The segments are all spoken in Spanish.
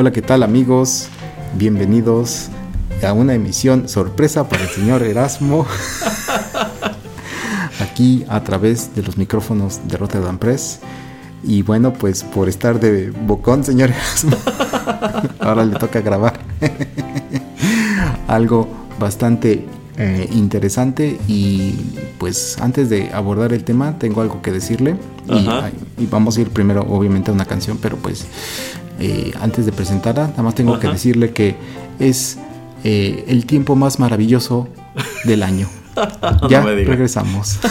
Hola, ¿qué tal amigos? Bienvenidos a una emisión sorpresa para el señor Erasmo. Aquí a través de los micrófonos de Rotterdam Press. Y bueno, pues por estar de bocón, señor Erasmo, ahora le toca grabar algo bastante eh, interesante. Y pues antes de abordar el tema, tengo algo que decirle. Y, y, vamos a ir primero, obviamente, a una canción, pero pues eh, antes de presentarla, nada más tengo que decirle que es eh, el tiempo más maravilloso del año. ya regresamos.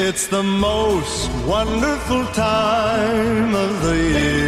It's the most wonderful time of the year.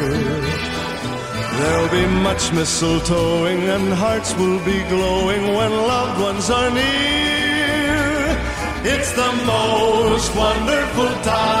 There'll be much mistletoeing and hearts will be glowing when loved ones are near. It's the most wonderful time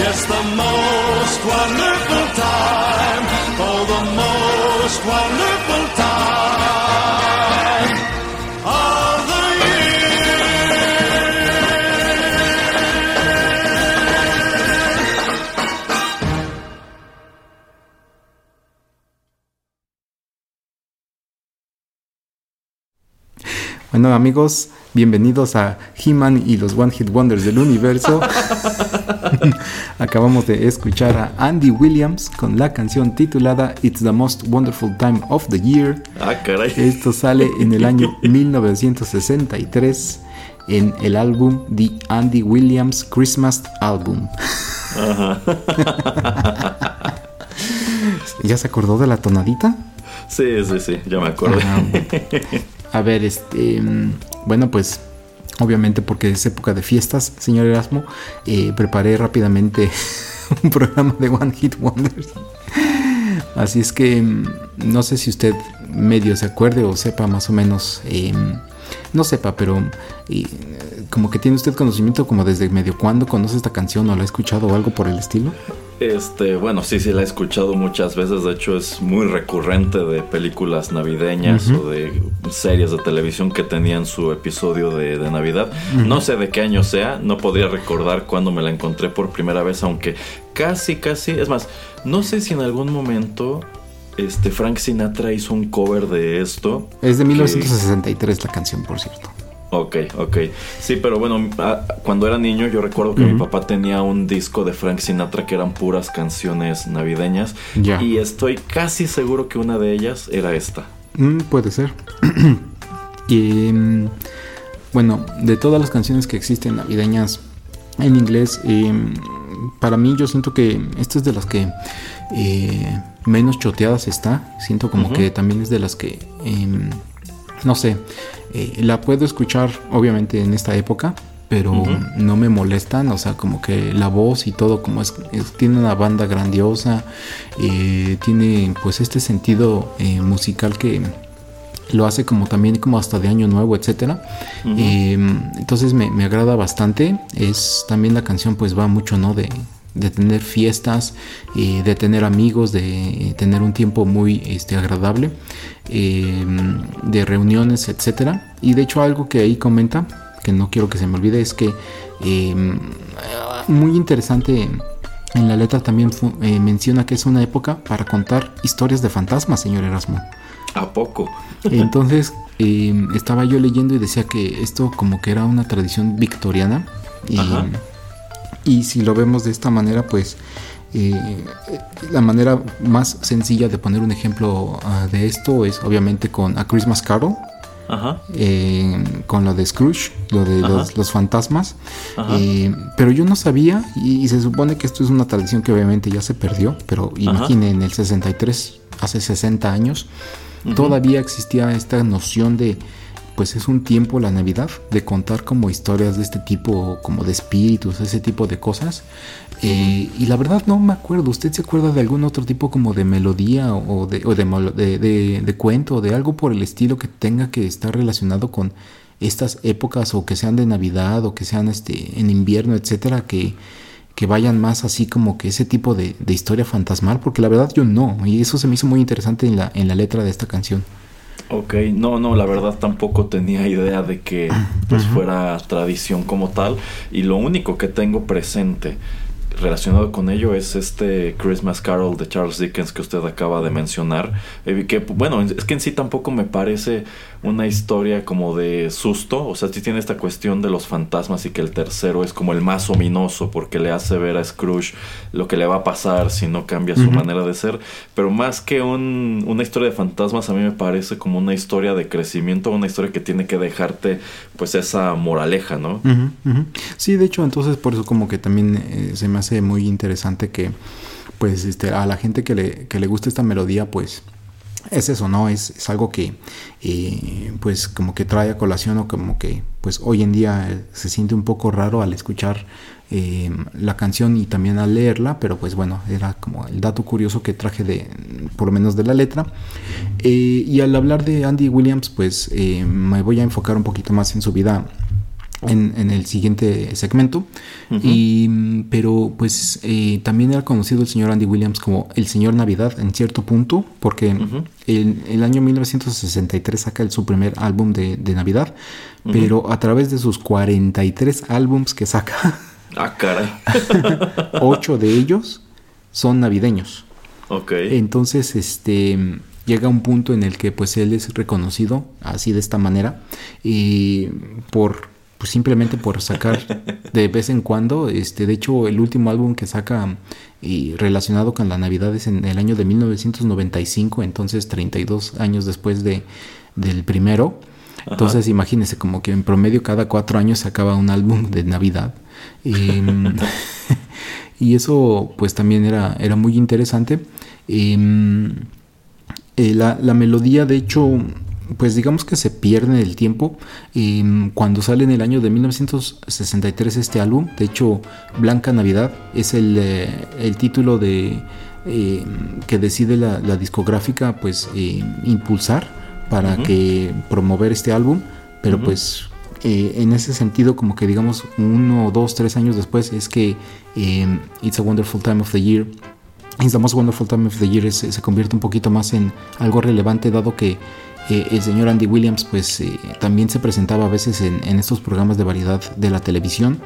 Yes, the most wonderful time. Oh, the most wonderful time of the Bueno, amigos, bienvenidos a He-Man y los One Hit Wonders del universo. Acabamos de escuchar a Andy Williams con la canción titulada It's the Most Wonderful Time of the Year. Ah, caray. Esto sale en el año 1963 en el álbum The Andy Williams Christmas Album. ¿Ya se acordó de la tonadita? Sí, sí, sí, ya me acuerdo. A ver, este. mm, Bueno, pues. Obviamente, porque es época de fiestas, señor Erasmo. eh, preparé rápidamente un programa de One Hit Wonders. Así es que. mm, No sé si usted medio se acuerde o sepa más o menos. eh, no sepa, pero. eh, como que tiene usted conocimiento, como desde medio cuándo conoce esta canción o la ha escuchado o algo por el estilo. Este, bueno, sí, sí, la he escuchado muchas veces. De hecho, es muy recurrente de películas navideñas o de series de televisión que tenían su episodio de, de Navidad. No sé de qué año sea, no podría recordar cuándo me la encontré por primera vez, aunque casi, casi. Es más, no sé si en algún momento este Frank Sinatra hizo un cover de esto. Es de que- 1963 la canción, por cierto. Ok, ok. Sí, pero bueno, ah, cuando era niño yo recuerdo que mi papá tenía un disco de Frank Sinatra que eran puras canciones navideñas. Ya. Y estoy casi seguro que una de ellas era esta. Mm, puede ser. y, mm, bueno, de todas las canciones que existen navideñas en inglés, eh, para mí yo siento que esta es de las que eh, menos choteadas está. Siento como que también es de las que, em, no sé, eh, la puedo escuchar obviamente en esta época. Pero no me molestan, o sea, como que la voz y todo, como es, es- tiene una banda grandiosa, eh, tiene pues este sentido eh, musical que lo hace como también como hasta de año nuevo, etcétera. Eh, entonces me, me agrada bastante. Es también la canción pues va mucho, ¿no? De, de tener fiestas, eh, de tener amigos, de tener un tiempo muy este, agradable, eh, de reuniones, etcétera. Y de hecho algo que ahí comenta, que no quiero que se me olvide, es que eh, muy interesante en la letra también eh, menciona que es una época para contar historias de fantasmas, señor Erasmo. ¿A poco? Entonces eh, estaba yo leyendo y decía que esto como que era una tradición victoriana y, Ajá. Y si lo vemos de esta manera pues eh, la manera más sencilla de poner un ejemplo ah, de esto es obviamente con A Christmas Carol Ajá. eh, con lo de Scrooge, lo de los, los fantasmas. Eh, pero yo no sabía, y, y se supone que esto es una tradición que obviamente ya se perdió, pero imagine en el 63, hace 60 años, todavía existía esta noción de, pues es un tiempo la Navidad, de contar como historias de este tipo, como de espíritus, ese tipo de cosas. Eh, y la verdad no me acuerdo, ¿usted se acuerda de algún otro tipo como de melodía o de, de cuento o de algo por el estilo que tenga que estar relacionado con estas épocas o que sean de Navidad o que sean este en invierno, etcétera, que, que vayan más así como que ese tipo de, de historia fantasmal? Porque la verdad yo no, y eso se me hizo muy interesante en la, en la letra de esta canción. Ok, no, no, la verdad tampoco tenía idea de que pues fuera tradición como tal y lo único que tengo presente relacionado con ello es este Christmas Carol de Charles Dickens que usted acaba de mencionar, eh, que bueno, es que en sí tampoco me parece una historia como de susto, o sea, sí tiene esta cuestión de los fantasmas y que el tercero es como el más ominoso porque le hace ver a Scrooge lo que le va a pasar si no cambia su manera de ser, pero más que un- una historia de fantasmas a mí me parece como una historia de crecimiento, una historia que tiene que dejarte pues esa moraleja, ¿no? Sí, de hecho, entonces por eso como que también eh, se me hace muy interesante que pues este a la gente que le, que le gusta esta melodía pues es eso, ¿no? Es, es algo que eh, pues como que trae a colación o como que pues hoy en día eh, se siente un poco raro al escuchar eh, la canción y también al leerla, pero pues bueno, era como el dato curioso que traje de por lo menos de la letra. Y al hablar de Andy Williams pues me voy a enfocar un poquito más en su vida en, en el siguiente segmento. Y, mm, pero pues eh, también era conocido el señor Andy Williams como el señor Navidad en cierto punto, porque Ujú. en el año 1963 saca el- su primer álbum de, de Navidad, pero a través de sus 43 álbums que saca, Ah, caray. 8 de ellos son navideños. ok. Entonces, este, llega un punto en el que pues él es reconocido así de esta manera y por pues simplemente por sacar de vez en cuando este de hecho el último álbum que saca y relacionado con la Navidad es en el año de 1995 entonces 32 años después de del primero. Entonces imagínense como que en promedio cada cuatro años sacaba un álbum de Navidad. Y, y eso pues también era, era muy interesante. Eh, la, la, melodía de hecho pues digamos que se pierde en el tiempo cuando sale en el año de 1963 este álbum. De hecho Blanca Navidad es el, eh, el título de eh, que decide la, la discográfica pues eh, impulsar para que promover este álbum, pero pues eh, en ese sentido como que digamos uno, dos, tres años después es que It's a Wonderful Time of the Year, It's the Most Wonderful Time of the Year se convierte un poquito más en algo relevante dado que eh, el señor Andy Williams pues también se presentaba a veces en estos programas de variedad de la televisión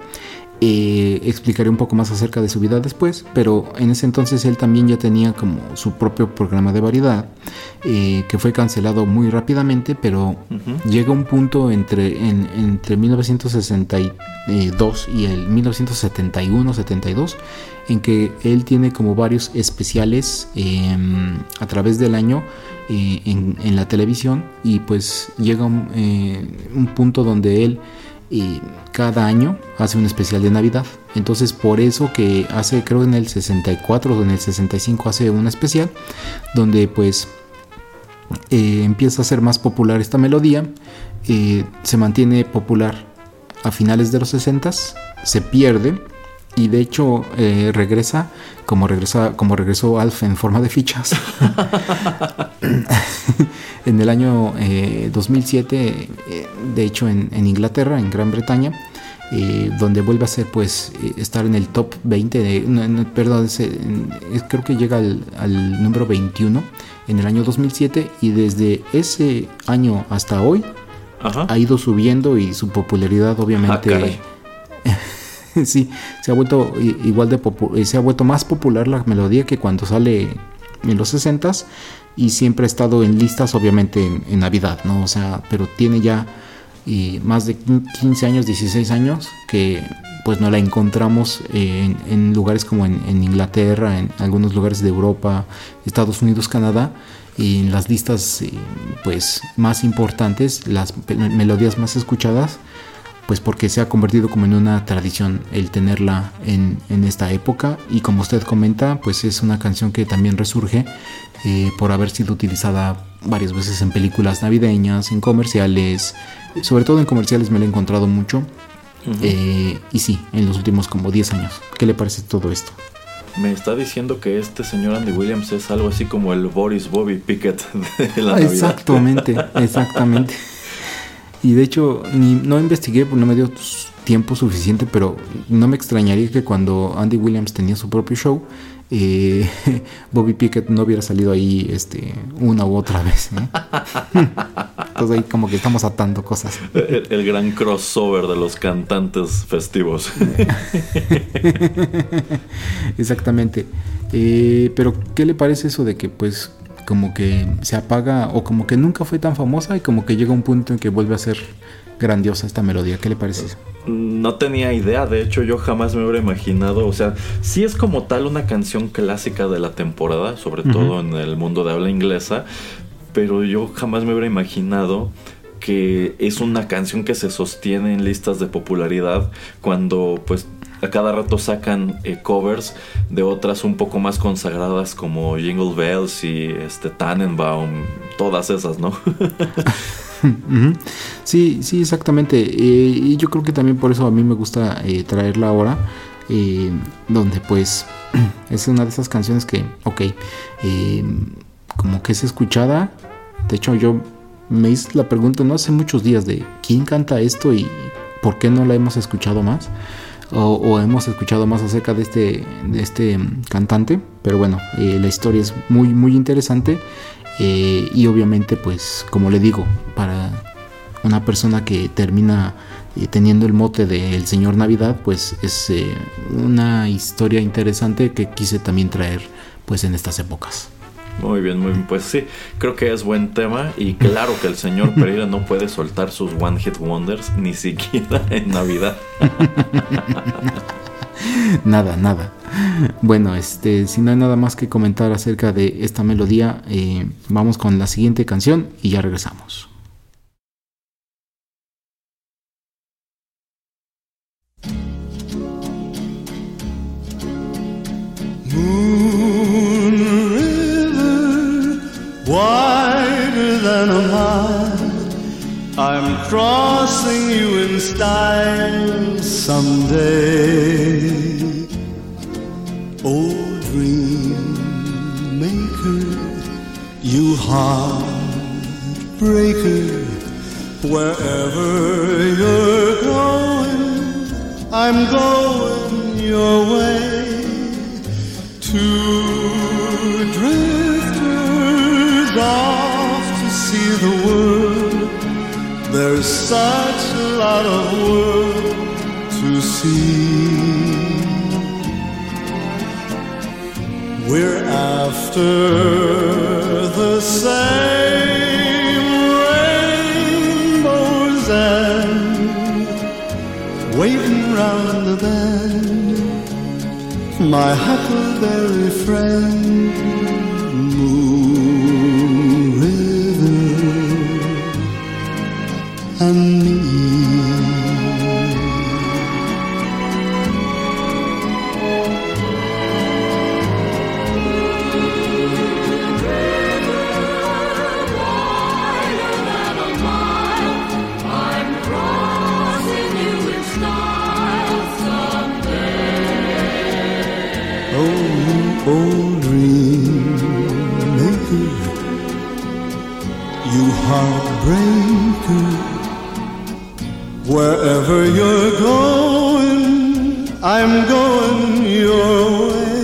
eh, explicaré un poco más acerca de su vida después, pero en ese entonces él también ya tenía como su propio programa de variedad, eh, que fue cancelado muy rápidamente, pero llega un punto entre, entre 1962 y el 1971-72 en que él tiene como varios especiales em, a través del año eh, en, la televisión y pues llega un, un punto donde él y cada año hace un especial de Navidad. Entonces por eso que hace, creo en el 64 o en el 65 hace un especial donde pues eh, empieza a ser más popular esta melodía, eh, se mantiene popular a finales de los 60, se pierde y de hecho eh, regresa como regresa como regresó Alf en forma de fichas. En el año 2007 eh, eh, de hecho en, Inglaterra en Gran Bretaña donde vuelve a ser pues estar en el top 20 de, perdón creo que llega al, número 21 en el año 2007 y desde ese año hasta hoy ha ido subiendo y su popularidad obviamente ah, sí, se ha vuelto igual de eh, se ha vuelto más popular la melodía que cuando sale en los 60 y siempre ha estado en listas obviamente en, Navidad, ¿no? O sea, pero tiene ya más de 15 años, 16 años que pues no la encontramos en, lugares como en, Inglaterra, en algunos lugares de Europa, Estados Unidos, Canadá, y en las listas eh, pues más importantes, las melodías más escuchadas pues porque se ha convertido como en una tradición el tenerla en, esta época y como usted comenta pues es una canción que también resurge eh, por haber sido utilizada varias veces en películas navideñas, en comerciales, sobre todo en comerciales me la he encontrado mucho eh, y sí, en los últimos como 10 años. ¿Qué le parece todo esto? Me está diciendo que este señor Andy Williams es algo así como el Boris Bobby Pickett de la Navidad. Exactamente, exactamente. Y de hecho, ni, no investigué, porque no me dio tiempo suficiente, pero no me extrañaría que cuando Andy Williams tenía su propio show, eh, Bobby Pickett no hubiera salido ahí este, una u otra vez. Entonces ahí como que estamos atando cosas. El, gran crossover de los cantantes festivos. Exactamente. Eh, pero, ¿qué le parece eso de que pues como que se apaga o como que nunca fue tan famosa y como que llega un punto en que vuelve a ser grandiosa esta melodía. ¿Qué le parece No tenía idea, de hecho yo jamás me hubiera imaginado, o sea, sí es como tal una canción clásica de la temporada, sobre todo en el mundo de habla inglesa, pero yo jamás me hubiera imaginado que es una canción que se sostiene en listas de popularidad cuando pues a cada rato sacan eh, covers de otras un poco más consagradas como Jingle Bells y este Tannenbaum, todas esas, ¿no? sí, sí, exactamente. Eh, y yo creo que también por eso a mí me gusta eh, traerla ahora, donde pues es una de esas canciones que, ok, como que es escuchada. De hecho, yo me hice la pregunta no hace muchos días de quién canta esto y por qué no la hemos escuchado más o, hemos escuchado más acerca de este, de este cantante. Pero bueno, eh, la historia es muy, muy interesante. Eh, y obviamente, pues, como le digo, para una persona que termina eh, teniendo el mote de El Señor Navidad, pues es una historia interesante que quise también traer, pues, en estas épocas. Muy bien, muy bien. Pues sí, creo que es buen tema y claro que el señor Pereira no puede soltar sus One Hit Wonders ni siquiera en Navidad. nada, nada. Bueno, este, si no hay nada más que comentar acerca de esta melodía, eh, vamos con la siguiente canción y ya regresamos. Someday. Oh, Old dream maker, you heartbreaker, wherever you're going, I'm going after the same rainbows and waiting round the bend. My huckleberry friend You old dreammaker, you heartbreaker. Wherever you're going, I'm going your way.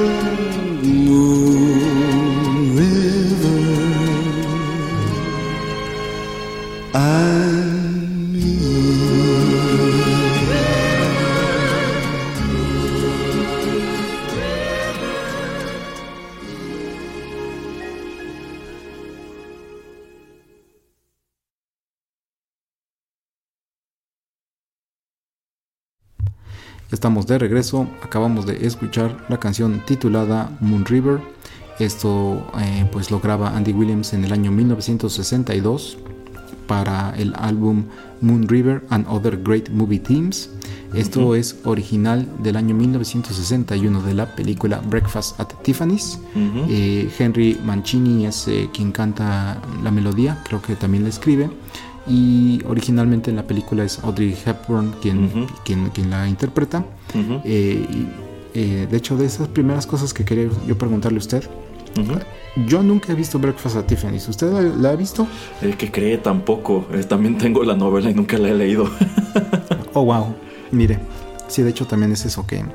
Estamos de regreso, acabamos de escuchar la canción titulada Moon River. Esto eh, pues lo graba Andy Williams en el año 1962 para el álbum Moon River and Other Great Movie Themes. Esto es original del año 1961 de la película Breakfast at Tiffany's. Eh, Henry Mancini es eh, quien canta la melodía, creo que también la escribe y originalmente en la película es Audrey Hepburn quien, quien, la interpreta. Eh, eh, de hecho, de esas primeras cosas que quería yo preguntarle a usted, yo nunca he visto Breakfast at Tiffany's. ¿Usted la, ha visto? El que cree tampoco. Eh, también tengo la novela y nunca la he leído. oh, wow. Mire, sí, de hecho también es eso que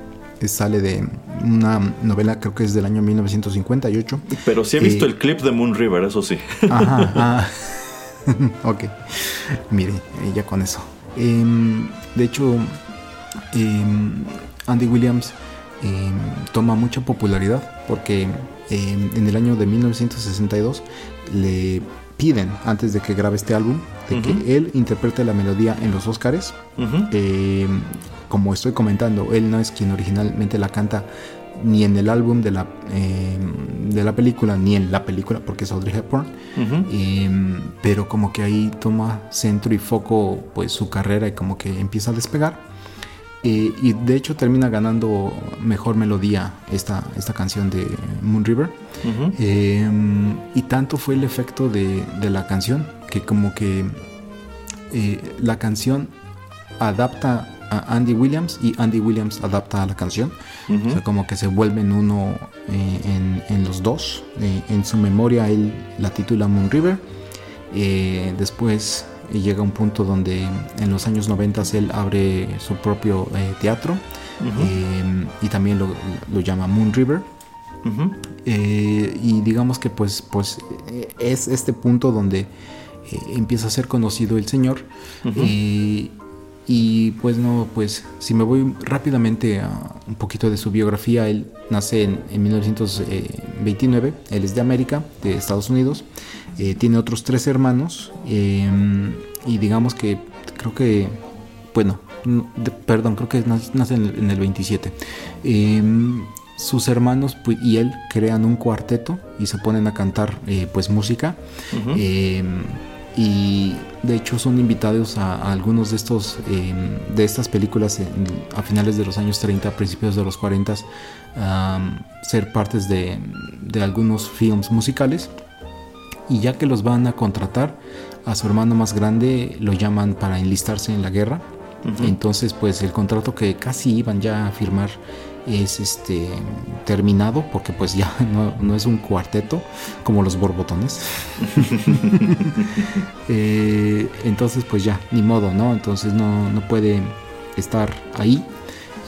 sale de una novela, creo que es del año 1958. Pero sí he visto el clip de Moon River, eso sí. Ajá. Ah. ok, mire, ya con eso. Em, de hecho, em, Andy Williams em, toma mucha popularidad porque en el año de 1962 le piden, antes de que grabe este álbum, de que él interprete la melodía en los Oscars. como estoy comentando, él no es quien originalmente la canta ni en el álbum de la, em, de la película, ni en la película, porque es Audrey Hepburn. Em, pero como que ahí toma centro y foco pues su carrera y como que empieza a despegar. Eh, y de hecho termina ganando mejor melodía esta, esta canción de Moon River. Em, y tanto fue el efecto de, de la canción que como que eh, la canción adapta a Andy Williams y Andy Williams adapta a la canción. O sea, como que se vuelven uno eh, en, los dos. Eh, en su memoria él la titula Moon River. Eh, después llega un punto donde en los años 90 él abre su propio teatro y también lo, llama Moon River. y digamos que pues, pues es este punto donde empieza a ser conocido el señor. Y pues no, pues si me voy rápidamente a un poquito de su biografía, él nace en, 1929, él es de América, de Estados Unidos, eh, tiene otros tres hermanos em, y digamos que creo que, bueno, perdón, creo que nace en el, 27. Em, sus hermanos pues, y él crean un cuarteto y se ponen a cantar eh, pues música y de hecho son invitados a, algunos de estos em, de estas películas a finales de los años 30 principios de los 40 a ser partes de, algunos films musicales. Y ya que los van a contratar a su hermano más grande lo llaman para enlistarse en la guerra. Entonces pues el contrato que casi iban ya a firmar es este terminado porque pues ya no, es un cuarteto como los borbotones. Eh, entonces pues ya ni modo no entonces no, no puede estar ahí.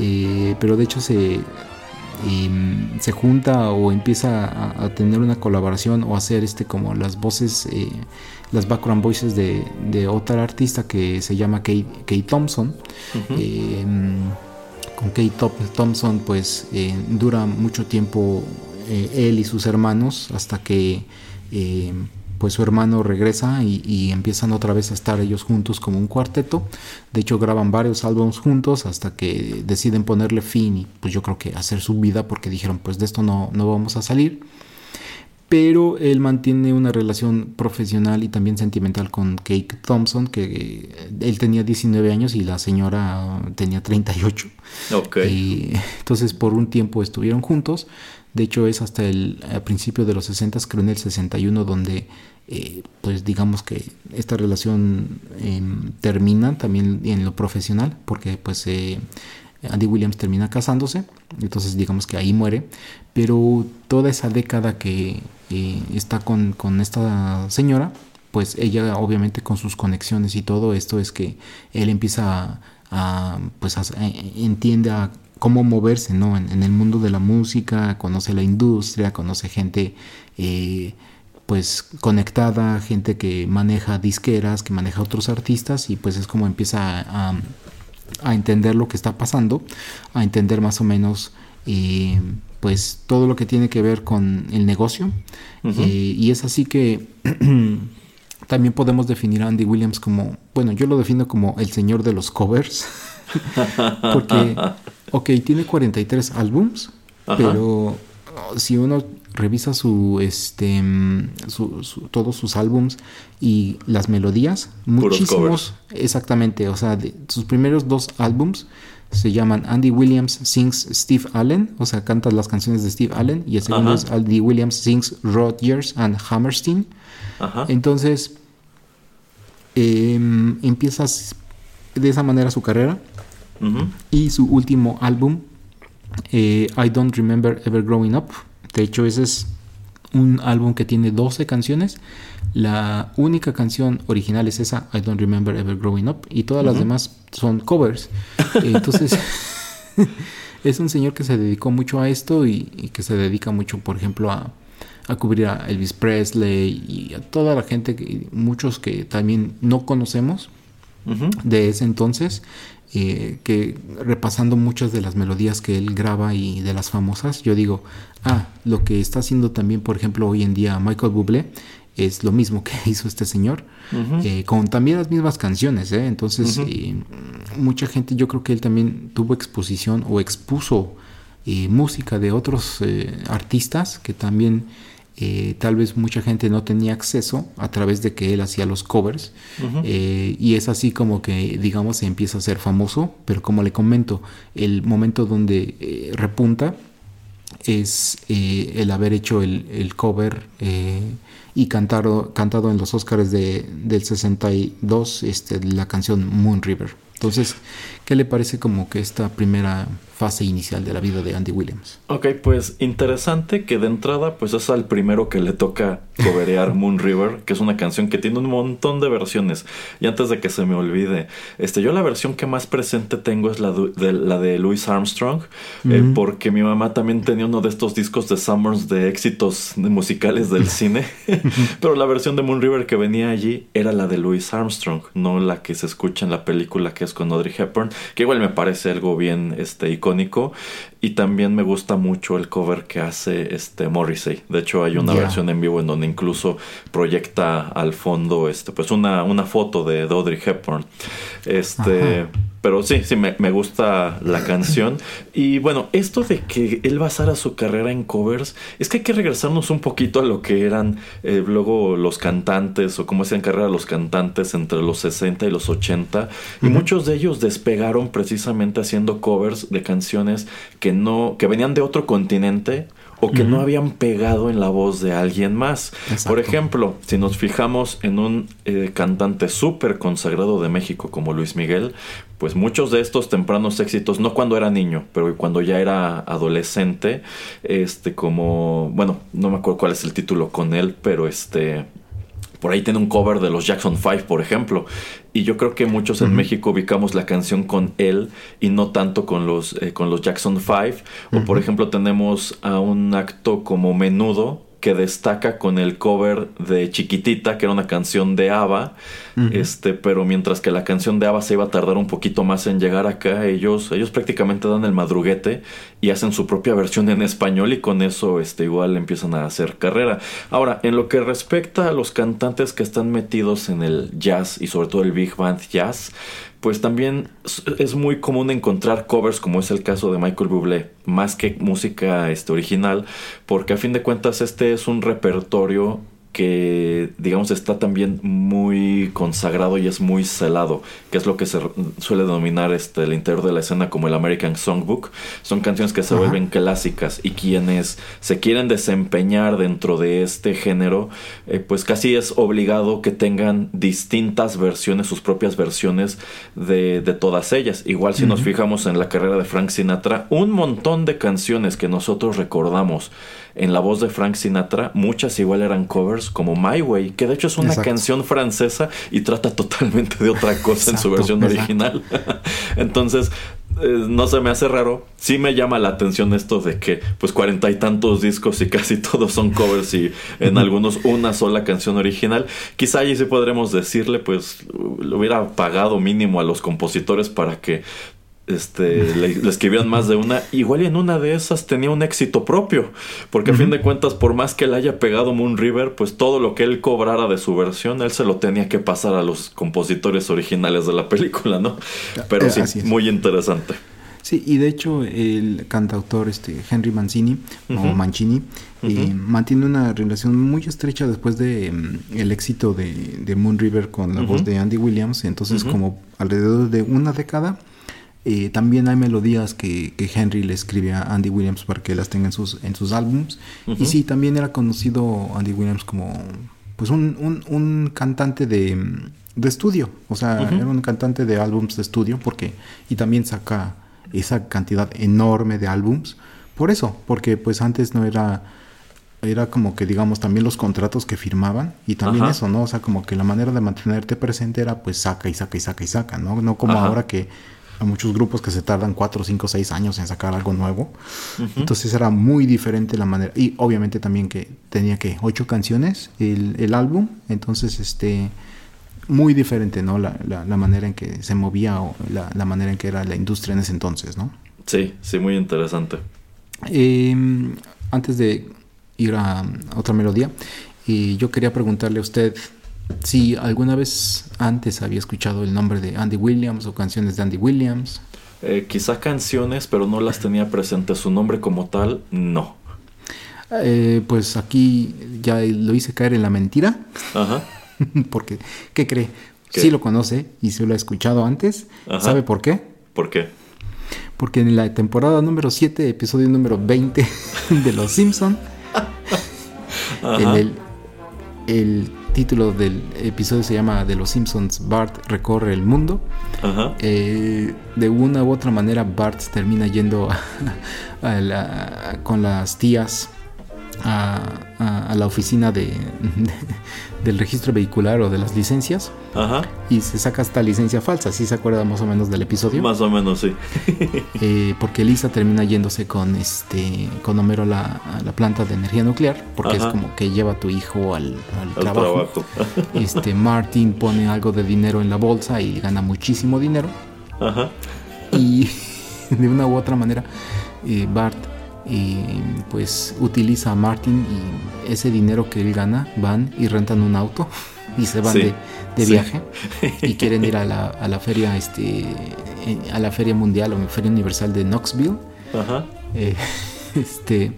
Eh, pero de hecho se em, se junta o empieza a, tener una colaboración o hacer este como las voces eh, las background voices de, otra artista que se llama Kate, Thompson con Kate Thompson pues eh, dura mucho tiempo eh, él y sus hermanos hasta que eh, pues su hermano regresa y, empiezan otra vez a estar ellos juntos como un cuarteto. De hecho graban varios álbumes juntos hasta que deciden ponerle fin y pues yo creo que hacer su vida porque dijeron pues de esto no, no vamos a salir pero él mantiene una relación profesional y también sentimental con Kate Thompson, que eh, él tenía 19 años y la señora tenía 38. Ok. Y entonces por un tiempo estuvieron juntos. De hecho es hasta el principio de los 60, creo en el 61, donde eh, pues digamos que esta relación em, termina también en lo profesional, porque pues eh, Andy Williams termina casándose, entonces digamos que ahí muere, pero toda esa década que eh, está con, esta señora, pues ella obviamente con sus conexiones y todo esto es que él empieza a, pues entiende a cómo moverse ¿no? En, el mundo de la música, conoce la industria, conoce gente eh, pues conectada, gente que maneja disqueras, que maneja otros artistas y pues es como empieza a a entender lo que está pasando, a entender más o menos eh, pues todo lo que tiene que ver con el negocio. Eh, y es así que también podemos definir a Andy Williams como, bueno, yo lo defino como el señor de los covers. Porque, ok, tiene 43 álbums, pero si uno revisa su, este, todos sus álbums y las melodías, muchísimos, exactamente, o sea, sus primeros dos álbums se llaman Andy Williams Sings Steve Allen, o sea, canta las canciones de Steve Allen, y el segundo es Andy Williams Sings Rodgers and Hammerstein. Entonces, em, empiezas de esa manera su carrera. Y su último álbum, eh, I Don't Remember Ever Growing Up, de hecho, ese es un álbum que tiene 12 canciones. La única canción original es esa, I Don't Remember Ever Growing Up, y todas las demás son covers. Entonces, es un señor que se dedicó mucho a esto y, que se dedica mucho, por ejemplo, a, cubrir a Elvis Presley y a toda la gente, que, muchos que también no conocemos de ese entonces eh, que repasando muchas de las melodías que él graba y de las famosas, yo digo, ah, lo que está haciendo también, por ejemplo, hoy en día Michael Bublé es lo mismo que hizo este señor, eh, con también las mismas canciones, ¿eh? entonces mucha gente, yo creo que él también tuvo exposición o expuso música de otros artistas que también eh, tal vez mucha gente no tenía acceso a través de que él hacía los covers eh, y es así como que digamos se empieza a ser famoso pero como le comento el momento donde eh, repunta es el haber hecho el, cover y cantado, cantado en los Oscars de, del 62 este, la canción Moon River Entonces, ¿qué le parece como que esta primera fase inicial de la vida de Andy Williams? Ok, pues interesante que de entrada pues es al primero que le toca coberear Moon River, que es una canción que tiene un montón de versiones. Y antes de que se me olvide, este, yo la versión que más presente tengo es la de, la de Louis Armstrong, eh, porque mi mamá también tenía uno de estos discos de Summers de éxitos musicales del cine, pero la versión de Moon River que venía allí era la de Louis Armstrong, no la que se escucha en la película que con Audrey Hepburn, que igual me parece algo bien este, icónico. Y también me gusta mucho el cover que hace este Morrissey. De hecho, hay una versión en vivo en donde incluso proyecta al fondo este, pues una, una foto de Audrey Hepburn. Este. Pero sí, sí, me, gusta la canción. Y bueno, esto de que él basara su carrera en covers, es que hay que regresarnos un poquito a lo que eran eh, luego los cantantes o cómo hacían carrera los cantantes entre los 60 y los 80. Y muchos de ellos despegaron precisamente haciendo covers de canciones que no, que venían de otro continente o que no habían pegado en la voz de alguien más. Por ejemplo, si nos fijamos en un eh, cantante súper consagrado de México como Luis Miguel, pues muchos de estos tempranos éxitos, no cuando era niño, pero cuando ya era adolescente, este como, bueno, no me acuerdo cuál es el título con él, pero este por ahí tiene un cover de los Jackson 5, por ejemplo. Y yo creo que muchos en México ubicamos la canción con él y no tanto con los, eh, con los Jackson 5. O por ejemplo tenemos a un acto como Menudo, que destaca con el cover de Chiquitita, que era una canción de ABBA, este, pero mientras que la canción de ABBA se iba a tardar un poquito más en llegar acá, ellos, ellos prácticamente dan el madruguete y hacen su propia versión en español y con eso este, igual empiezan a hacer carrera. Ahora, en lo que respecta a los cantantes que están metidos en el jazz y sobre todo el big band jazz, pues también es muy común encontrar covers como es el caso de Michael Bublé, más que música este, original, porque a fin de cuentas este es un repertorio que digamos está también muy consagrado y es muy celado, que es lo que se suele denominar este, el interior de la escena como el American Songbook. Son canciones que se vuelven clásicas y quienes se quieren desempeñar dentro de este género, eh, pues casi es obligado que tengan distintas versiones, sus propias versiones de, de todas ellas. Igual si nos fijamos en la carrera de Frank Sinatra, un montón de canciones que nosotros recordamos en la voz de Frank Sinatra, muchas igual eran covers como My Way, que de hecho es una canción francesa y trata totalmente de otra cosa en su versión original. Entonces, eh, no se me hace raro. Sí me llama la atención esto de que pues cuarenta y tantos discos y casi todos son covers y en algunos una sola canción original. Quizá allí sí podremos decirle pues le hubiera pagado mínimo a los compositores para que este, le, escribían más de una, igual y en una de esas tenía un éxito propio, porque a fin de cuentas, por más que le haya pegado Moon River, pues todo lo que él cobrara de su versión, él se lo tenía que pasar a los compositores originales de la película, ¿no? Pero eh, sí, muy interesante. Sí, y de hecho el cantautor este Henry Mancini o Mancini eh, mantiene una relación muy estrecha después de mm, el éxito de, Moon River con la voz de Andy Williams, entonces como alrededor de una década eh, también hay melodías que, Henry le escribe a Andy Williams para que las tenga en sus, en sus álbums. Y sí, también era conocido Andy Williams como pues un, un, cantante de, de, estudio. O sea, era un cantante de álbums de estudio porque y también saca esa cantidad enorme de álbums. Por eso, porque pues antes no era era como que digamos también los contratos que firmaban y también eso, ¿no? O sea, como que la manera de mantenerte presente era pues saca y saca y saca y saca, ¿no? No como ahora que a muchos grupos que se tardan 4, 5, 6 años en sacar algo nuevo. Entonces era muy diferente la manera. Y obviamente también que tenía que 8 canciones el, el, álbum. Entonces, este muy diferente, ¿no? La, la, manera en que se movía o la, la, manera en que era la industria en ese entonces, ¿no? Sí, sí, muy interesante. Em, antes de ir a, otra melodía, y yo quería preguntarle a usted si alguna vez antes había escuchado el nombre de Andy Williams o canciones de Andy Williams. Eh, quizá canciones, pero no las tenía presentes. Su nombre como tal, no. Eh, pues aquí ya lo hice caer en la mentira. Ajá. Porque, ¿qué cree? Sí lo conoce y se lo ha escuchado antes. ¿Sabe por qué? ¿Por qué? Porque en la temporada número 7, episodio número 20 de Los Simpson, el, el título del episodio se llama De los Simpsons, Bart recorre el mundo. Eh, de una u otra manera Bart termina yendo con las tías a, la oficina de, del registro vehicular o de las licencias y se saca esta licencia falsa. ¿Sí se acuerda más o menos del episodio? Más o menos, sí. Eh, porque Lisa termina yéndose con este con Homero a la, planta de energía nuclear porque es como que lleva a tu hijo al, trabajo. este Martin pone algo de dinero en la bolsa y gana muchísimo dinero. Y de una u otra manera eh, Bart y pues utiliza a Martin y ese dinero que él gana van y rentan un auto y se van de, viaje y quieren ir a la, a la, feria este eh, a la feria mundial o feria universal de Knoxville. Ajá. Eh, este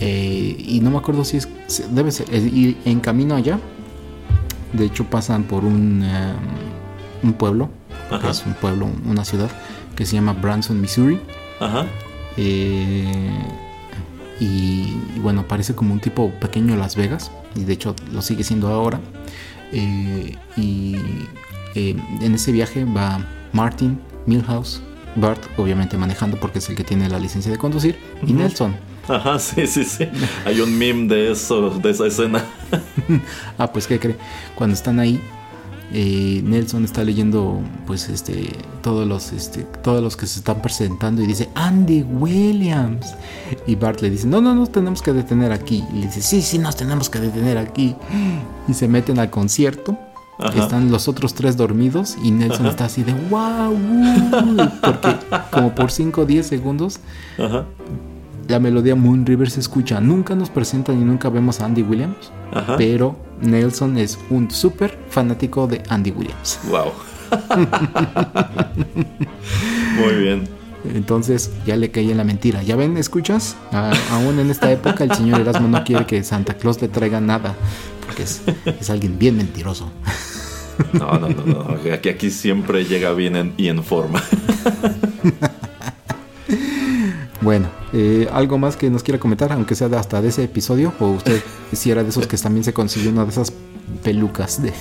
eh, y no me acuerdo si es debe ser y en camino allá. De hecho pasan por un un pueblo es un pueblo una ciudad que se llama Branson Missouri. Ajá eh, y, bueno, parece como un tipo pequeño Las Vegas, y de hecho lo sigue siendo ahora. Eh, y eh, en ese viaje va Martin, Milhouse, Bart, obviamente manejando porque es el que tiene la licencia de conducir, y Nelson. Ajá, sí, sí, sí. Hay un meme de eso, de esa escena. ah, pues ¿qué cree? Cuando están ahí, eh, Nelson está leyendo pues este todos los este, todos los que se están presentando y dice Andy Williams y Bart le dice no no nos tenemos que detener aquí y le dice sí sí nos tenemos que detener aquí y se meten al concierto. Están los otros tres dormidos y Nelson está así de wow porque como por 5 o 10 segundos la melodía Moon River se escucha. Nunca nos presentan y nunca vemos a Andy Williams, pero Nelson es un súper fanático de Andy Williams. Wow. Muy bien. Entonces ya le caí en la mentira. ¿Ya ven, escuchas? aún en esta época el señor Erasmo no quiere que Santa Claus le traiga nada, porque es, alguien bien mentiroso. No, no, no, no. Aquí, aquí siempre llega bien y en forma. Bueno, eh, ¿algo más que nos quiera comentar, aunque sea hasta de ese episodio? ¿O usted si era de esos que también se consiguió una de esas pelucas de...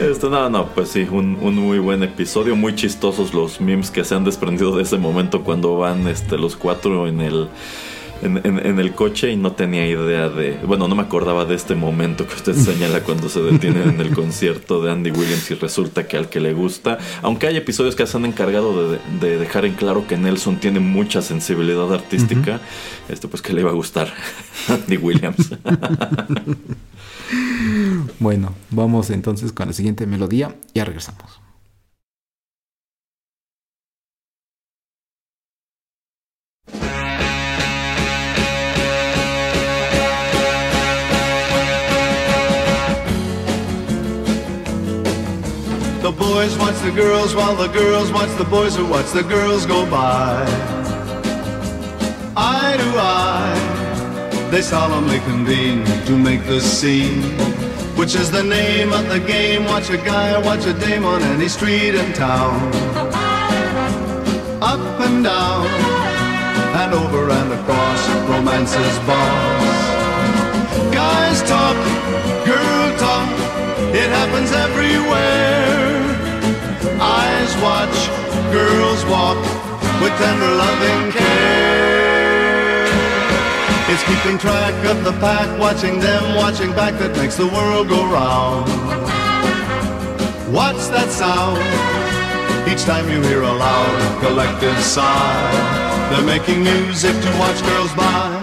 Esto, no, no, pues sí, un, muy buen episodio, muy chistosos los memes que se han desprendido de ese momento cuando van este, los cuatro en el en, el coche y no tenía idea de. Bueno, no me acordaba de este momento que usted señala cuando se detienen en el concierto de Andy Williams y resulta que al que le gusta. Aunque hay episodios que se han encargado de, dejar en claro que Nelson tiene mucha sensibilidad artística, este pues que le iba a gustar Andy Williams. bueno, vamos entonces con la siguiente melodía. Ya regresamos. Boys watch the girls while the girls watch the boys who watch the girls go by. Eye to eye, they solemnly convene to make the scene. Which is the name of the game? Watch a guy, or watch a dame on any street in town. Up and down, and over and across, romance's boss. Guys talk, girl talk, it happens everywhere watch girls walk with tender loving care. It's keeping track of the pack, watching them, watching back that makes the world go round. Watch that sound? Each time you hear a loud collective sigh, they're making music to watch girls by.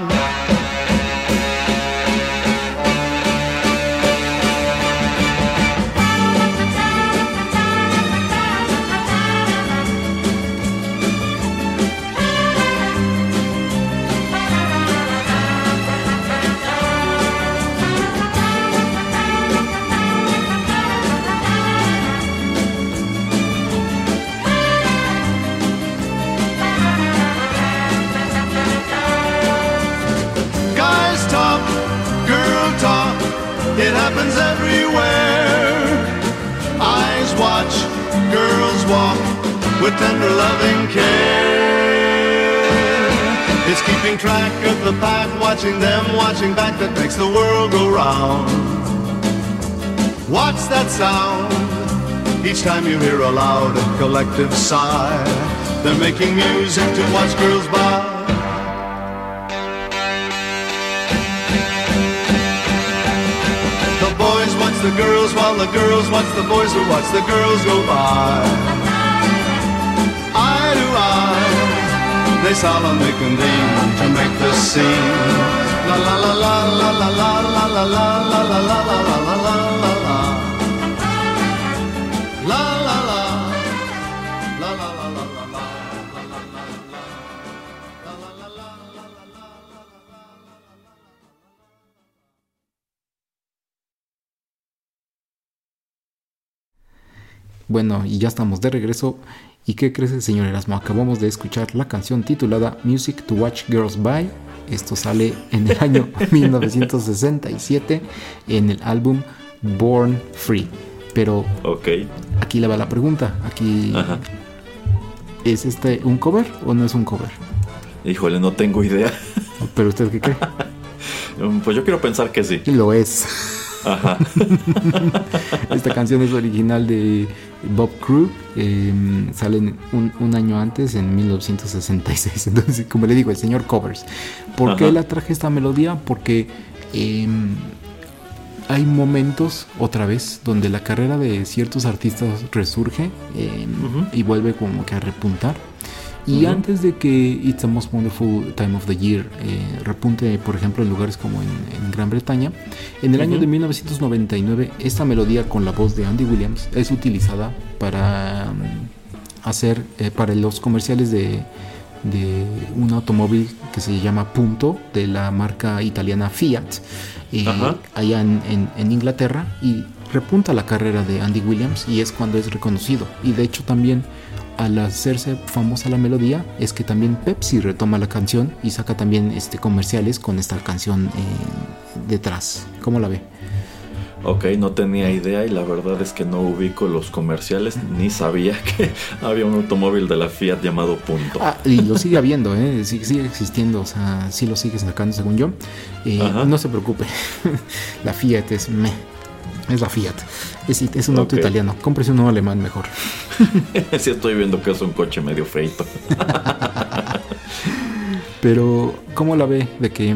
With tender loving care. It's keeping track of the pack, watching them, watching back that makes the world go round. Watch that sound? Each time you hear a loud and collective sigh, they're making music to watch girls by. The boys watch the girls while the girls watch the boys who watch the girls go by. They solemnly convene to make the scene. La la la la la la la la la la la la la la la la la la. La la la. La la la la la la. La la la la. La la la la la la la. Bueno, y ya estamos de regreso. ¿Y qué crees, señor Erasmo? Acabamos de escuchar la canción titulada Music to Watch Girls By. Esto sale en el año 1967 en el álbum Born Free. Pero Ok. aquí le va la pregunta. Aquí Ajá. ¿Es este un cover o no es un cover? Híjole, no tengo idea. ¿Pero usted qué cree? Pues yo quiero pensar que sí. Lo es. Ajá. Esta canción es original de Bob Crew. eh, sale en un, un año antes, en 1966. Entonces, como le digo, el señor covers. ¿Por qué la traje esta melodía? Porque eh, hay momentos, otra vez, donde la carrera de ciertos artistas resurge eh, Ujú. y vuelve como que a repuntar. Y antes de que It's the Most Wonderful Time of the Year eh, repunte, por ejemplo, en lugares como en, en Gran Bretaña, en el año Ujú. de 1999, esta melodía con la voz de Andy Williams es utilizada para mm, hacer, eh, para los comerciales de, de un automóvil que se llama Punto, de la marca italiana Fiat, eh, allá en, en- en Inglaterra, y repunta la carrera de Andy Williams y es cuando es reconocido. Y de hecho también al hacerse famosa la melodía es que también Pepsi retoma la canción y saca también este comerciales con esta canción eh, detrás. ¿Cómo la ve? Ok, no tenía idea y la verdad es que no ubico los comerciales ni sabía que había un automóvil de la Fiat llamado Punto. Ah, y lo sigue habiendo, ¿eh? sigue, existiendo, o sea, sí lo sigue sacando según yo. Eh, no se preocupe, la Fiat es me. Es la Fiat. Es, es un auto Ok. italiano. Cómprese uno alemán mejor. sí estoy viendo que es un coche medio feito. Pero, ¿cómo la ve de que,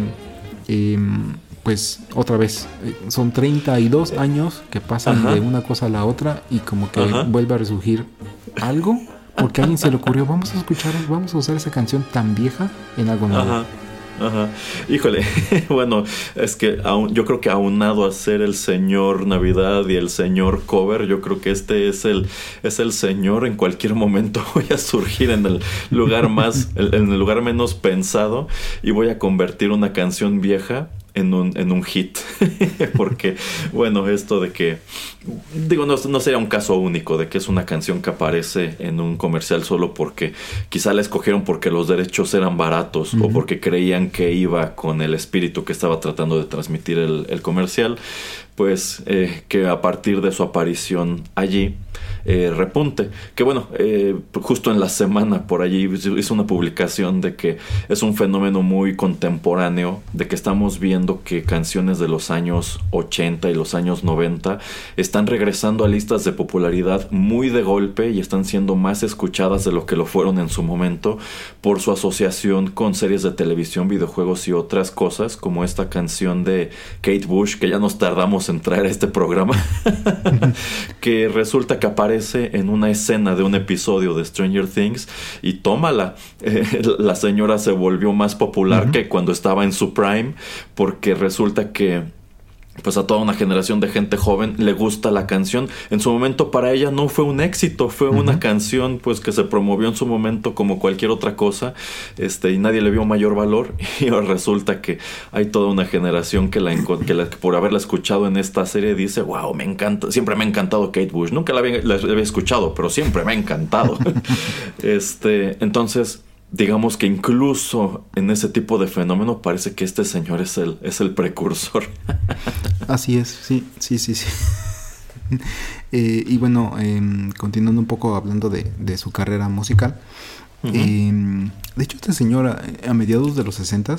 em, pues, otra vez, eh, son 32 años que pasan Ajá. de una cosa a la otra y como que Ajá. vuelve a resurgir algo? Porque a alguien se le ocurrió, vamos a escuchar, vamos a usar esa canción tan vieja en algo nuevo. Ajá. Ajá. Híjole, bueno, es que aun- yo creo que aunado a ser el señor Navidad y el señor cover, yo creo que este es el, es el señor. En cualquier momento voy a surgir en el lugar más, en el lugar menos pensado y voy a convertir una canción vieja en un, en un hit. Porque, bueno, esto de que, digo, no, no sería un caso único de que es una canción que aparece en un comercial solo porque quizá la escogieron porque los derechos eran baratos o porque creían que iba con el espíritu que estaba tratando de transmitir el, el comercial. Pues eh, que a partir de su aparición allí eh, repunte. Que bueno, eh, justo en la semana por allí hizo una publicación de que es un fenómeno muy contemporáneo, de que estamos viendo que canciones de los años 80 y los años 90 están regresando a listas de popularidad muy de golpe y están siendo más escuchadas de lo que lo fueron en su momento por su asociación con series de televisión, videojuegos y otras cosas, como esta canción de Kate Bush, que ya nos tardamos en traer a este programa, que resulta que aparece en una escena de un episodio de Stranger Things y tómala. Eh, la señora se volvió más popular que cuando estaba en su prime porque resulta que pues a toda una generación de gente joven le gusta la canción. En su momento para ella no fue un éxito, fue una canción pues que se promovió en su momento como cualquier otra cosa, este y nadie le vio mayor valor y ahora resulta que hay toda una generación que la, enco- que la- que por haberla escuchado en esta serie dice, "Wow, me encanta, siempre me ha encantado Kate Bush. Nunca la había, la había escuchado, pero siempre me ha encantado." este, entonces Digamos que incluso en ese tipo de fenómeno parece que este señor es el, es el precursor. Así es, sí, sí, sí, sí. Eh, y bueno, em, continuando un poco hablando de, de su carrera musical, Em, de hecho, este señor a, mediados de los 60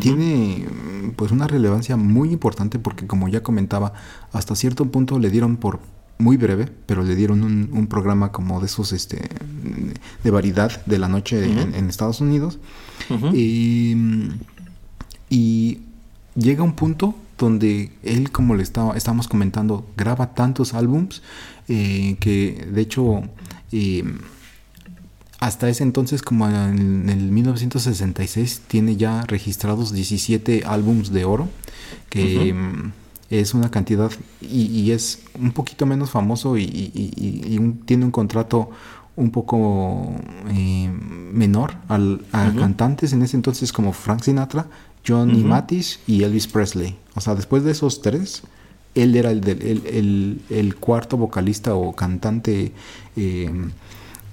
tiene pues una relevancia muy importante porque como ya comentaba, hasta cierto punto le dieron por muy breve, pero le dieron un, programa como de esos este de variedad de la noche en, Estados Unidos. y, llega un punto donde él, como le estaba, estábamos comentando, graba tantos álbums eh, que de hecho eh, hasta ese entonces, como en el 1966, tiene ya registrados 17 álbums de oro, que es una cantidad y, es un poquito menos famoso y, tiene un contrato un poco eh, menor al, a cantantes en ese entonces como Frank Sinatra, Johnny Mathis y Elvis Presley. O sea, después de esos tres, él era el, el, cuarto vocalista o cantante eh,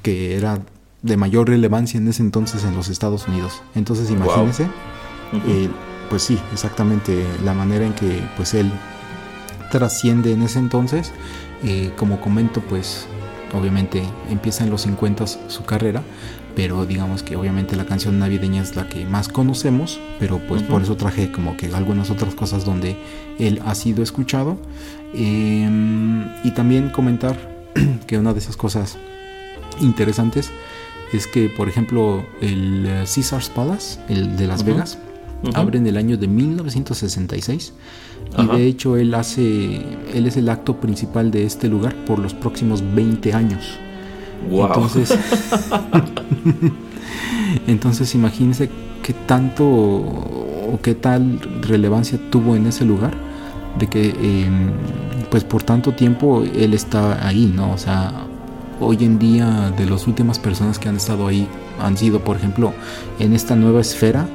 que era de mayor relevancia en ese entonces en los Estados Unidos. Entonces imagínense, eh, pues sí, exactamente la manera en que pues él trasciende en ese entonces. Eh, como comento, pues obviamente empieza en los 50 su carrera, pero digamos que obviamente la canción navideña es la que más conocemos, pero pues por eso traje como que algunas otras cosas donde él ha sido escuchado. Em, y también comentar que una de esas cosas interesantes es que, por ejemplo, el eh, Caesars Palace, el de Las Vegas, abre en el año de 1966 y de hecho él hace, él es el acto principal de este lugar por los próximos 20 años. Wow. Entonces, entonces imagínense qué tanto o qué tal relevancia tuvo en ese lugar de que em, pues por tanto tiempo él está ahí, ¿no? O sea, hoy en día de las últimas personas que han estado ahí han sido, por ejemplo, en esta nueva esfera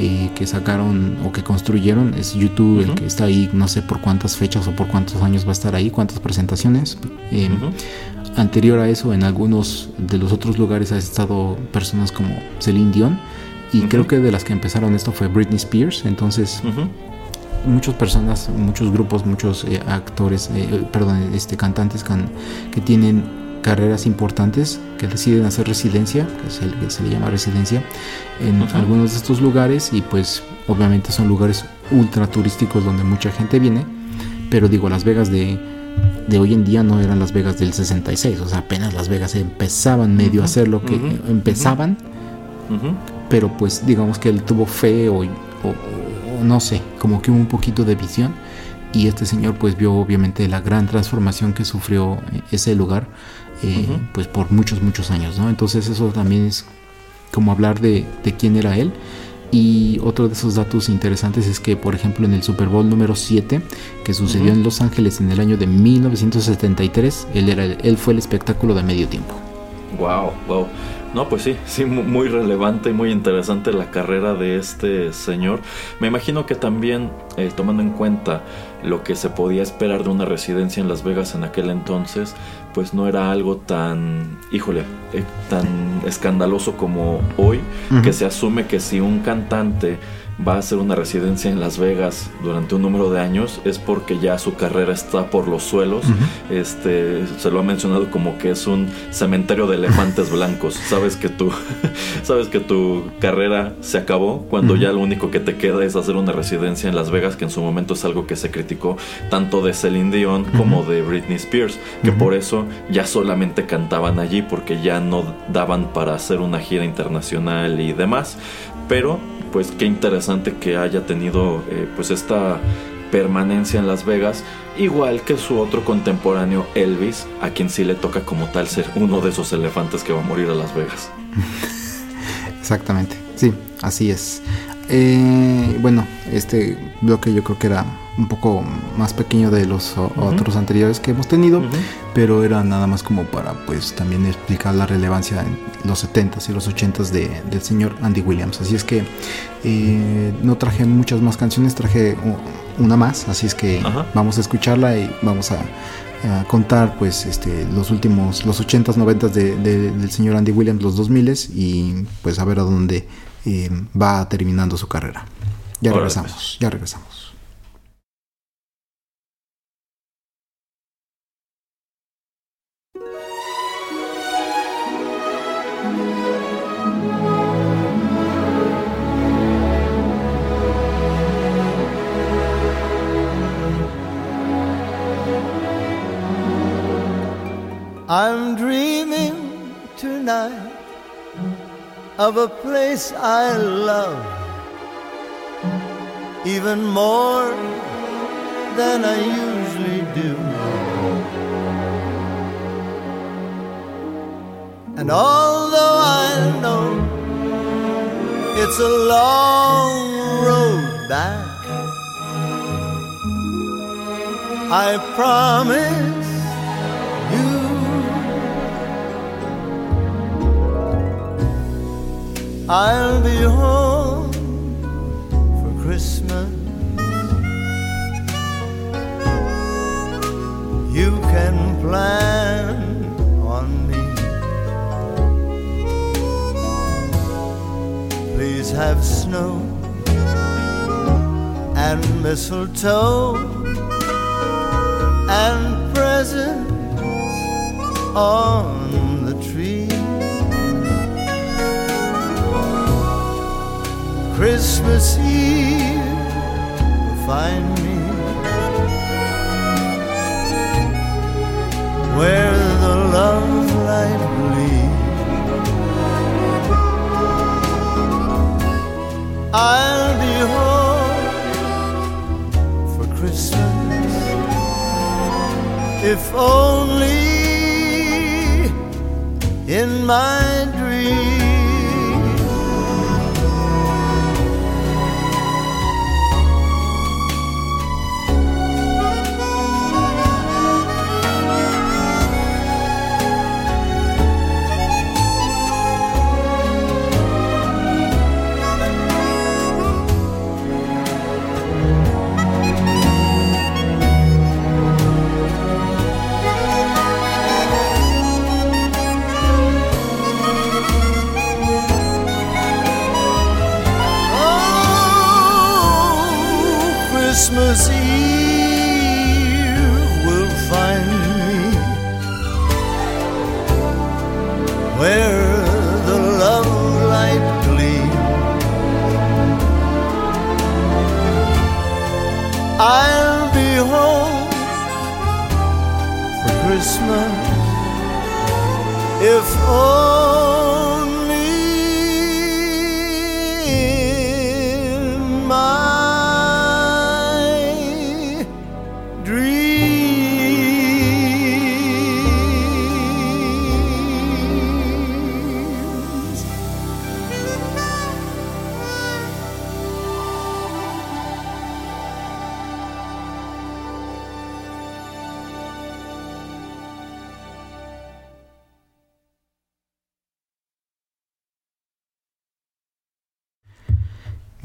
eh, que sacaron o que construyeron es YouTube, el que está ahí, no sé por cuántas fechas o por cuántos años va a estar ahí, cuántas presentaciones. Em, anterior a eso, en algunos de los otros lugares ha estado personas como Celine Dion y creo que de las que empezaron esto fue Britney Spears, entonces muchas personas, muchos grupos, muchos eh, actores, eh, perdón, este, cantantes que tienen carreras importantes que deciden hacer residencia, que es el que se le llama residencia, en algunos de estos lugares y pues obviamente son lugares ultra turísticos donde mucha gente viene, pero digo, Las Vegas de, de hoy en día no eran Las Vegas del 66, o sea, apenas Las Vegas empezaban medio a hacer lo que empezaban, pero pues digamos que él tuvo fe o, o no sé, como que hubo un poquito de visión y este señor pues vio obviamente la gran transformación que sufrió ese lugar eh, pues por muchos, muchos años, ¿no? Entonces eso también es como hablar de, quién era él. Y otro de esos datos interesantes es que, por ejemplo, en el Super Bowl número 7, que sucedió en Los Ángeles en el año de 1973, él, era, él fue el espectáculo de medio tiempo. Wow, wow. No, pues sí, sí, muy relevante y muy interesante la carrera de este señor. Me imagino que también, eh, tomando en cuenta lo que se podía esperar de una residencia en Las Vegas en aquel entonces, pues no era algo tan, híjole, eh, tan escandaloso como hoy, que se asume que si un cantante va a hacer una residencia en Las Vegas durante un número de años es porque ya su carrera está por los suelos. Este se lo ha mencionado como que es un cementerio de elefantes blancos. Sabes que tu sabes que tu carrera se acabó cuando ya lo único que te queda es hacer una residencia en Las Vegas, que en su momento es algo que se tanto de Celine Dion como de Britney Spears, que por eso ya solamente cantaban allí porque ya no daban para hacer una gira internacional y demás. Pero pues qué interesante que haya tenido eh, pues esta permanencia en Las Vegas, igual que su otro contemporáneo Elvis, a quien sí le toca como tal ser uno de esos elefantes que va a morir a Las Vegas. Exactamente, sí, así es. Eh, bueno, este bloque yo creo que era un poco más pequeño de los otros anteriores que hemos tenido, pero era nada más como para pues también explicar la relevancia en los 70s y los 80s de, del señor Andy Williams. Así es que eh, no traje muchas más canciones, traje una más, así es que vamos a escucharla y vamos a, contar pues este los últimos los 80s 90s del señor Andy Williams los 2000s y pues a ver a dónde eh, va terminando su carrera. Ya regresamos pues. ya regresamos I'm dreaming tonight of a place I love even more than I usually do. And although I know it's a long road back, I promise I'll be home for Christmas. You can plan on me. Please have snow and mistletoe and presents on Christmas Eve will find me where the love light gleams. I'll be home for Christmas if only in my dreams.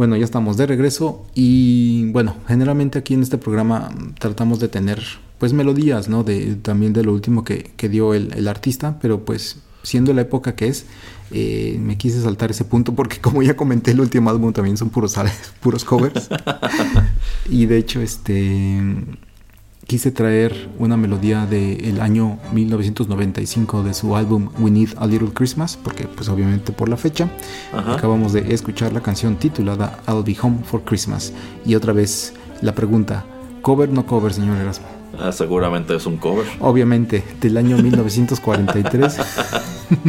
Bueno, ya estamos de regreso y bueno, generalmente aquí en este programa mm, tratamos de tener pues melodías, ¿no? De, también de lo último que, que dio el, el artista, pero pues siendo la época que es, eh, me quise saltar ese punto porque como ya comenté el último álbum también son puros, puros covers y de hecho este quise traer una melodía del año 1995 de su álbum We Need a Little Christmas, porque pues obviamente por la fecha Ajá. acabamos de escuchar la canción titulada I'll Be Home for Christmas. Y otra vez la pregunta, ¿cover no cover, señor Erasmo? Ah, seguramente es un cover. Obviamente, del año 1943,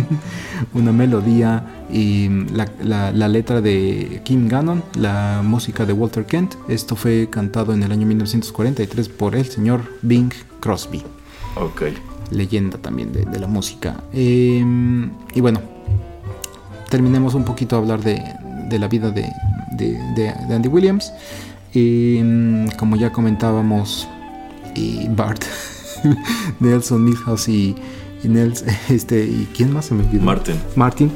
una melodía y la, la- la letra de Kim Gannon, la música de Walter Kent. Esto fue cantado en el año 1943 por el señor Bing Crosby, Ok. leyenda también de, de la música. Eh, y bueno, terminemos un poquito a hablar de, de la vida de, de- de- de Andy Williams. Eh, como ya comentábamos, y Bart, Nelson Milhouse y, y Nels, este, y quién más se me olvidó. Martin. Martin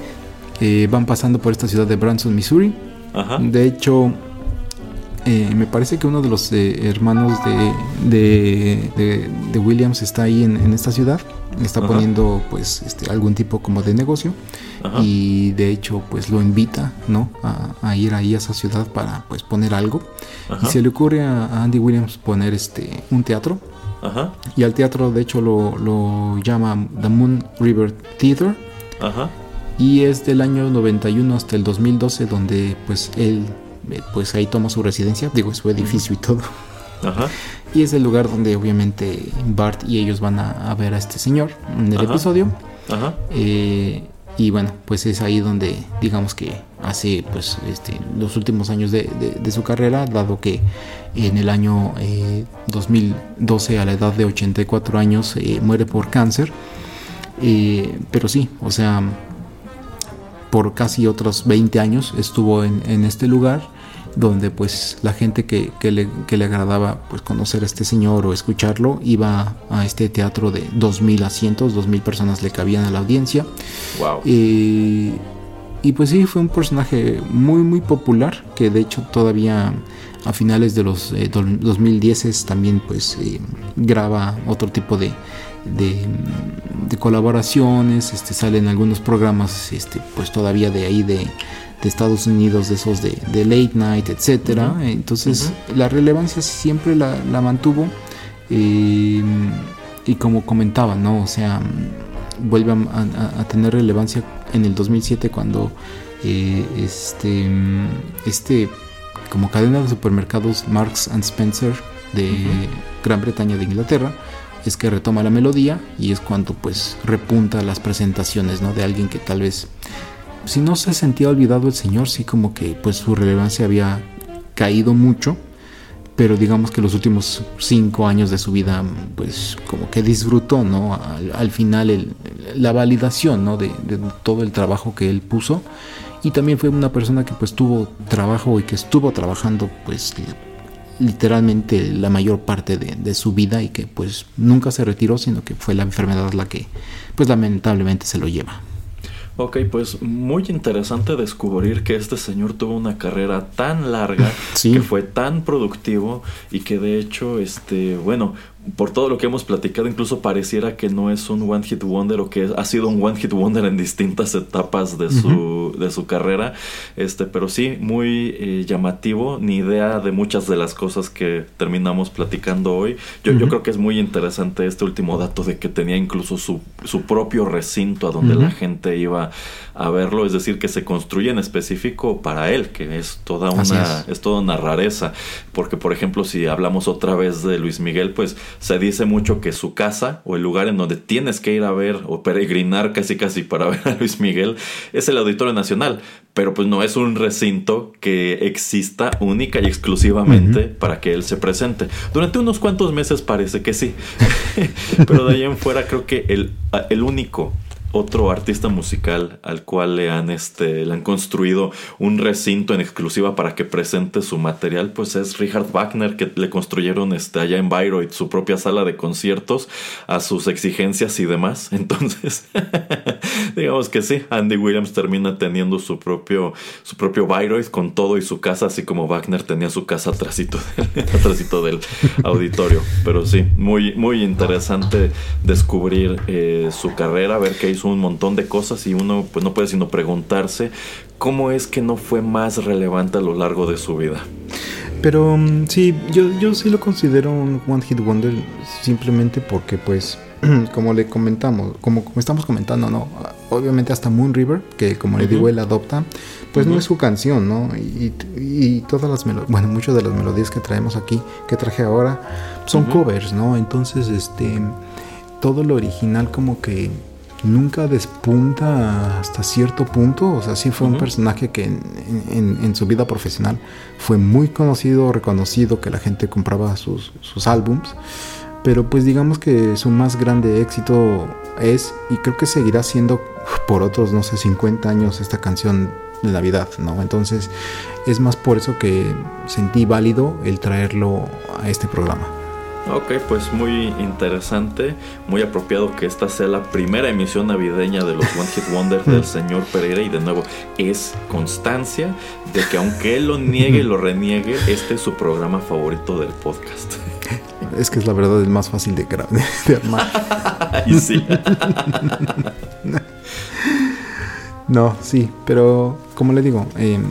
eh, van pasando por esta ciudad de Branson, Missouri. Ajá. De hecho, eh, me parece que uno de los eh, hermanos de, de, de- de Williams está ahí en, en esta ciudad. Está Ajá. poniendo pues este, algún tipo como de negocio. Ajá. Y de hecho pues lo invita ¿no? a, a ir ahí a esa ciudad para pues poner algo. Ajá. Y se le ocurre a, Andy Williams poner este, un teatro. Ajá. Y al teatro de hecho lo, lo llama The Moon River Theater. Ajá. Y es del año 91 hasta el 2012 donde pues él eh, pues ahí toma su residencia, digo su edificio y todo. Ajá. Y es el lugar donde obviamente Bart y ellos van a, a ver a este señor en el Ajá. episodio. Ajá. Eh, y bueno, pues es ahí donde digamos que hace pues este, los últimos años de, su carrera, dado que en el año eh, 2012 a la edad de 84 años eh, muere por cáncer. Eh, pero sí, o sea, por casi otros 20 años estuvo en este lugar donde pues la gente que, que le, que le agradaba pues conocer a este señor o escucharlo iba a este teatro de 2.000 asientos, 2.000 personas le cabían a la audiencia. Wow. Eh, y pues sí, fue un personaje muy muy popular que de hecho todavía a finales de los eh, do- 2010 también pues eh, graba otro tipo de, de, de colaboraciones, este, sale en algunos programas este, pues todavía de ahí de, de Estados Unidos, de esos de, de late night, etcétera. Entonces la relevancia siempre la, la mantuvo. eh, y como comentaba, ¿no? O sea, vuelve a, a- a tener relevancia en el 2007 cuando eh, este, este como cadena de supermercados Marks and Spencer de Gran Bretaña de Inglaterra es que retoma la melodía y es cuando pues repunta las presentaciones ¿no? de alguien que tal vez si no se sentía olvidado el señor sí como que pues su relevancia había caído mucho pero digamos que los últimos cinco años de su vida, pues como que disfrutó, ¿no? Al, al final el- la validación, ¿no? De, de todo el trabajo que él puso. Y también fue una persona que pues tuvo trabajo y que estuvo trabajando pues literalmente la mayor parte de, de su vida y que pues nunca se retiró, sino que fue la enfermedad la que pues lamentablemente se lo lleva. Ok, pues muy interesante descubrir que este señor tuvo una carrera tan larga, Sí. que fue tan productivo y que de hecho, este, bueno, por todo lo que hemos platicado, incluso pareciera que no es un one hit wonder o que ha sido un one hit wonder en distintas etapas de su, de su carrera. Este, pero sí, muy eh, llamativo, ni idea de muchas de las cosas que terminamos platicando hoy. Yo, yo creo que es muy interesante este último dato de que tenía incluso su, su propio recinto a donde la gente iba a verlo, es decir, que se construye en específico para él, que es toda una es. es toda una rareza, porque por ejemplo, si hablamos otra vez de Luis Miguel, pues se dice mucho que su casa o el lugar en donde tienes que ir a ver o peregrinar casi casi para ver a Luis Miguel es el Auditorio Nacional, pero pues no es un recinto que exista única y exclusivamente para que él se presente. Durante unos cuantos meses parece que sí, pero de ahí en fuera creo que el, el único otro artista musical al cual le han este le han construido un recinto en exclusiva para que presente su material pues es Richard Wagner que le construyeron este allá en Bayreuth su propia sala de conciertos a sus exigencias y demás. Entonces digamos que sí Andy Williams termina teniendo su propio su propio Bayreuth con todo y su casa así como Wagner tenía su casa atrásito del, del auditorio. Pero sí muy muy interesante descubrir eh, su carrera ver que hizo un montón de cosas y uno pues no puede sino preguntarse cómo es que no fue más relevante a lo largo de su vida Pero mm, sí, yo, yo sí lo considero un One Hit Wonder simplemente porque pues, como le comentamos, como, como estamos comentando, ¿no? Obviamente hasta Moon River, que como le digo, él adopta, pues no es su canción, ¿no? Y, y todas las melodías, bueno, muchas de las melodías que traemos aquí, que traje ahora, son covers, ¿no? Entonces, este, todo lo original como que nunca despunta hasta cierto punto. O sea, sí fue un personaje que en, en- en su vida profesional fue muy conocido, reconocido, que la gente compraba sus, sus álbums. Pero pues digamos que su más grande éxito es, y creo que seguirá siendo por otros, no sé, 50 años esta canción de Navidad, ¿no? Entonces es más por eso que sentí válido el traerlo a este programa. Ok, pues muy interesante, muy apropiado que esta sea la primera emisión navideña de los One Hit Wonders del señor Pereira y de nuevo es constancia de que aunque él lo niegue y lo reniegue, este es su programa favorito del podcast. Es que es la verdad el más fácil de, de armar. Ahí sí. No, sí, pero como le digo, em,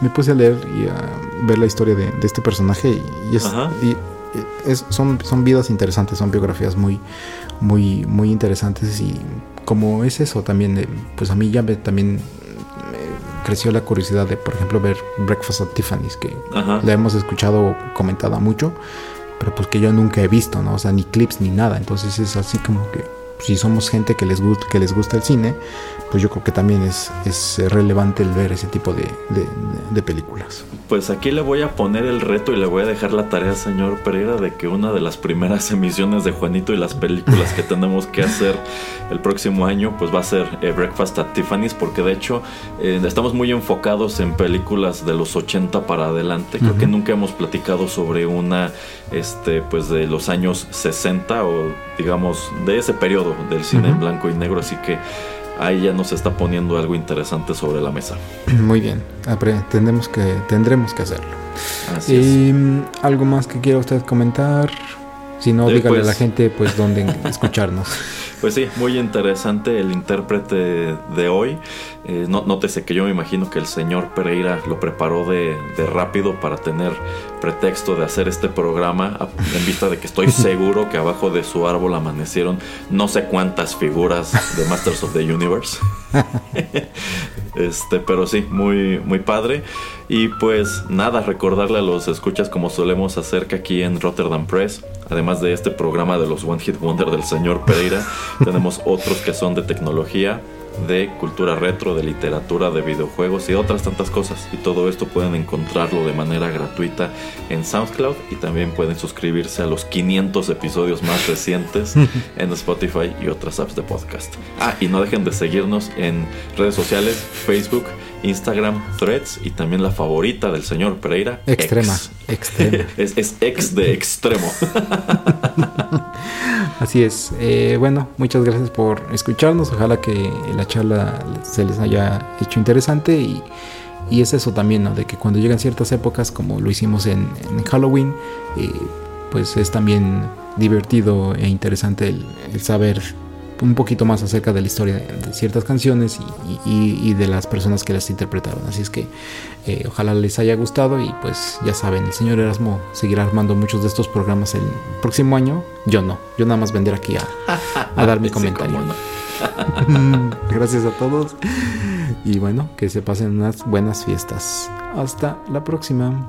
me puse a leer y a ver la historia de, de este personaje y, es, Ajá. y- y es- son, son vidas interesantes, son biografías muy, muy, muy interesantes y como es eso también, eh, pues a mí ya me, también eh, creció la curiosidad de, por ejemplo, ver Breakfast at Tiffany's, que Ajá. la hemos escuchado comentada mucho, pero pues que yo nunca he visto, ¿no? O sea, ni clips ni nada. Entonces es así como que si somos gente que les gusta, que les gusta el cine, pues yo creo que también es, es relevante el ver ese tipo de, de- de películas. Pues aquí le voy a poner el reto y le voy a dejar la tarea, señor Pereira, de que una de las primeras emisiones de Juanito y las películas que tenemos que hacer el próximo año, pues va a ser eh, Breakfast at Tiffany's, porque de hecho eh, estamos muy enfocados en películas de los 80 para adelante. Creo que nunca hemos platicado sobre una, este, pues de los años 60 o digamos de ese periodo del cine en blanco y negro, así que ahí ya nos está poniendo algo interesante sobre la mesa. Muy bien, tendremos que, tendremos que hacerlo. Así es. Y, mm, ¿Algo más que quiera usted comentar? Si no, Eh, dígale a pues- la gente pues dónde escucharnos. Pues sí, muy interesante el intérprete de hoy. Eh, no- nótese que yo me imagino que el señor Pereira lo preparó de, de rápido para tener pretexto de hacer este programa, en vista de que estoy seguro que abajo de su árbol amanecieron no sé cuántas figuras de Masters of the Universe. Este, pero sí, muy, muy padre. Y pues nada, recordarle a los escuchas como solemos hacer que aquí en Rotterdam Press, además de este programa de los One Hit Wonder del señor Pereira, tenemos otros que son de tecnología, de cultura retro, de literatura, de videojuegos y otras tantas cosas. Y todo esto pueden encontrarlo de manera gratuita en SoundCloud y también pueden suscribirse a los 500 episodios más recientes en Spotify y otras apps de podcast. Ah, y no dejen de seguirnos en redes sociales, Facebook, Instagram, Threads y también la favorita del señor Pereira. Extrema, X. extrema. es, es ex de extremo. Así es. Eh, bueno, muchas gracias por escucharnos. Ojalá que la charla se les haya hecho interesante y, y es eso también, ¿no? De que cuando llegan ciertas épocas, como lo hicimos en, en Halloween, eh, pues es también divertido e interesante el, el saber un poquito más acerca de la historia de, ciertas canciones y, y- y de las personas que las interpretaron. Así es que eh, ojalá les haya gustado y pues ya saben, el señor Erasmo seguirá armando muchos de estos programas el próximo año. Yo no, yo nada más vendré aquí a, a dar mi comentario. no. Gracias a todos y bueno, que se pasen unas buenas fiestas. Hasta la próxima.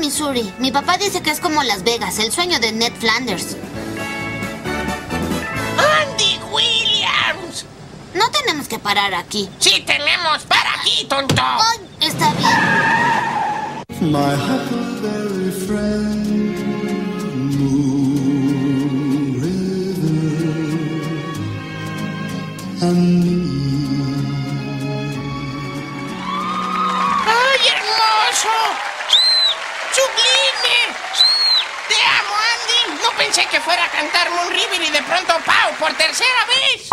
Missouri. Mi papá dice que es como Las Vegas, el sueño de Ned Flanders. ¡Andy Williams! No tenemos que parar aquí. ¡Sí tenemos para aquí, tonto! Ay, está bien. My huckleberry friend, Moon River, and pensé que fuera a cantar Moon River y de pronto Pau por tercera vez.